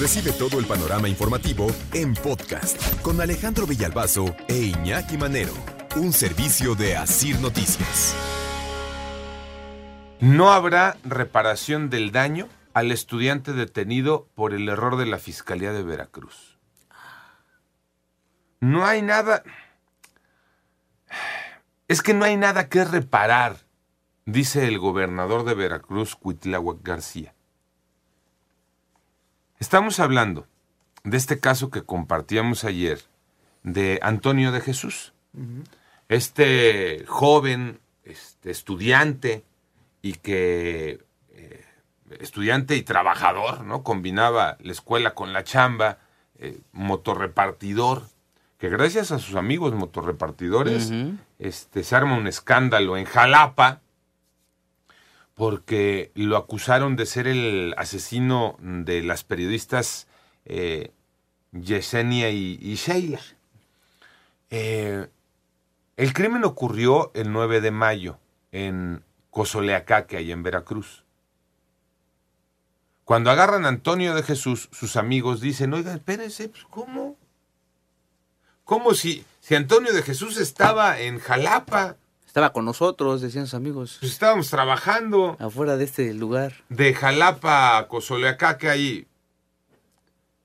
Recibe todo el panorama informativo en podcast con Alejandro Villalbazo e Iñaki Manero, un servicio de Asir Noticias. No habrá reparación del daño al estudiante detenido por el error de la Fiscalía de Veracruz. No hay nada... Es que no hay nada que reparar, dice el gobernador de Veracruz, Cuitláhuac García. Estamos hablando de este caso que compartíamos ayer de Antonio de Jesús. Este joven este, estudiante y que eh, estudiante y trabajador, ¿no? Combinaba la escuela con la chamba, eh, motorrepartidor, que gracias a sus amigos motorrepartidores este, se arma un escándalo en Jalapa porque lo acusaron de ser el asesino de las periodistas eh, Yesenia y, y. Eh, el crimen ocurrió el 9 de mayo en Cozoleacaque, ahí en Veracruz. Cuando agarran a Antonio de Jesús, sus amigos dicen, oiga, espérense, pues, ¿cómo? ¿Cómo si, si Antonio de Jesús estaba en Jalapa? Estaba con nosotros, decían sus amigos. Pues estábamos trabajando. Afuera de este lugar. De Jalapa a Cozoleacaque hay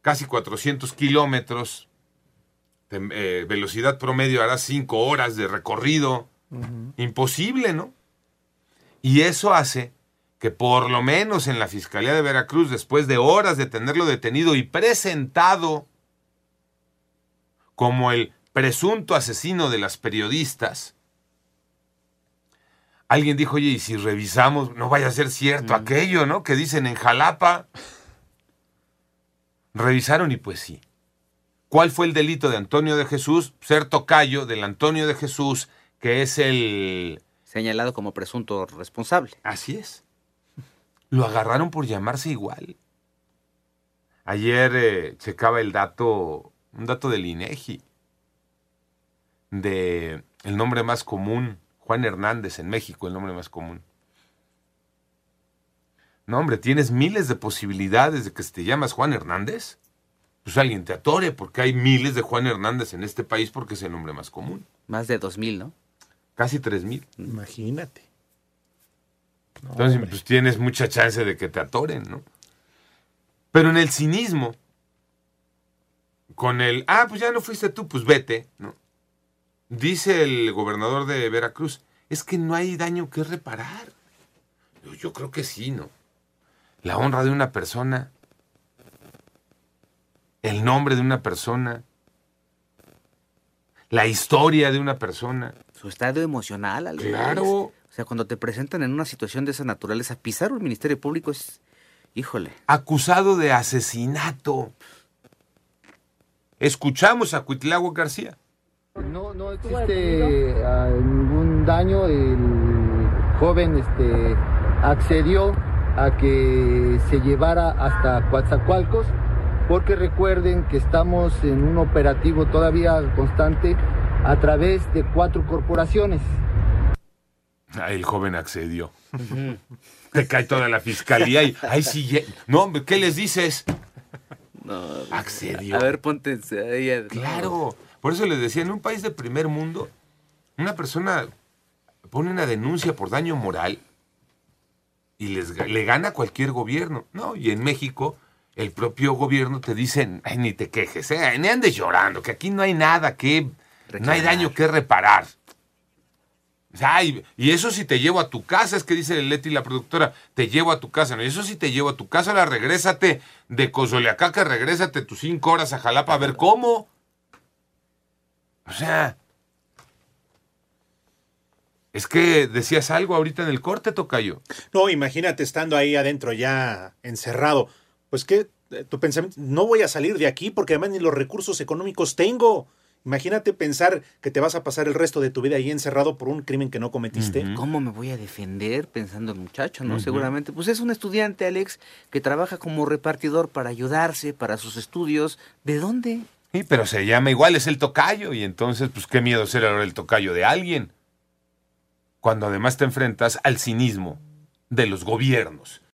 casi 400 kilómetros. Eh, velocidad promedio hará 5 horas de recorrido. Imposible, ¿no? Y eso hace que por lo menos en la Fiscalía de Veracruz, después de horas de tenerlo detenido y presentado como el presunto asesino de las periodistas, alguien dijo, oye, y si revisamos, no vaya a ser cierto aquello, ¿no? Que dicen en Jalapa. Revisaron y pues sí. ¿Cuál fue el delito de Antonio de Jesús? Ser tocayo del Antonio de Jesús, que es el... Señalado como presunto responsable. Así es. Lo agarraron por llamarse igual. Ayer eh, checaba el dato, un dato del INEGI, de el nombre más común, Juan Hernández en México, el nombre más común. No, hombre, tienes miles de posibilidades de que si te llamas Juan Hernández, pues alguien te atore, porque hay miles de Juan Hernández en este país porque es el nombre más común. Más de dos mil, ¿no? Casi tres mil. Imagínate. Entonces, pues tienes mucha chance de que te atoren, ¿no? Pero en el cinismo, con el, ah, pues ya no fuiste tú, pues vete, ¿no? Dice el gobernador de Veracruz, es que no hay daño que reparar. Yo, creo que sí, ¿no? La honra de una persona, el nombre de una persona, la historia de una persona. Su estado emocional, Alex. Claro. O sea, cuando te presentan en una situación de esa naturaleza, pisar un ministerio público es, híjole. Acusado de asesinato. Escuchamos a Cuitláhuac García. No, no existe ah, ningún daño. El joven este, accedió a que se llevara hasta Coatzacoalcos, porque recuerden que estamos en un operativo todavía constante a través de cuatro corporaciones. Ah, el joven accedió. Te cae toda la fiscalía y ahí sí. No, hombre, ¿qué les dices? No, Accedió. A ver, ponte ahí. Claro. Por eso les decía, en un país de primer mundo, una persona pone una denuncia por daño moral y les, le gana a cualquier gobierno. No, y en México, el propio gobierno te dice, "Ay, ni te quejes, eh, ni andes llorando, que aquí no hay nada que, no hay daño que reparar. Y eso si te llevo a tu casa, es que dice Leti la productora, te llevo a tu casa, ¿no? Y eso si te llevo a tu casa, la regrésate de Cozoleacaca, regrésate tus cinco horas a Jalapa a ver cómo. O sea, Es que decías algo ahorita en el corte, Tocayo. No, imagínate estando ahí adentro ya encerrado. Pues que tu pensamiento, no voy a salir de aquí porque además ni los recursos económicos tengo. Imagínate pensar que te vas a pasar el resto de tu vida ahí encerrado por un crimen que no cometiste. ¿Cómo me voy a defender pensando el muchacho, no? Seguramente. Pues es un estudiante, Alex, que trabaja como repartidor para ayudarse, para sus estudios. ¿De dónde? Sí, pero se llama igual, es el tocayo. Y entonces, pues qué miedo ser ahora el tocayo de alguien. Cuando además te enfrentas al cinismo de los gobiernos.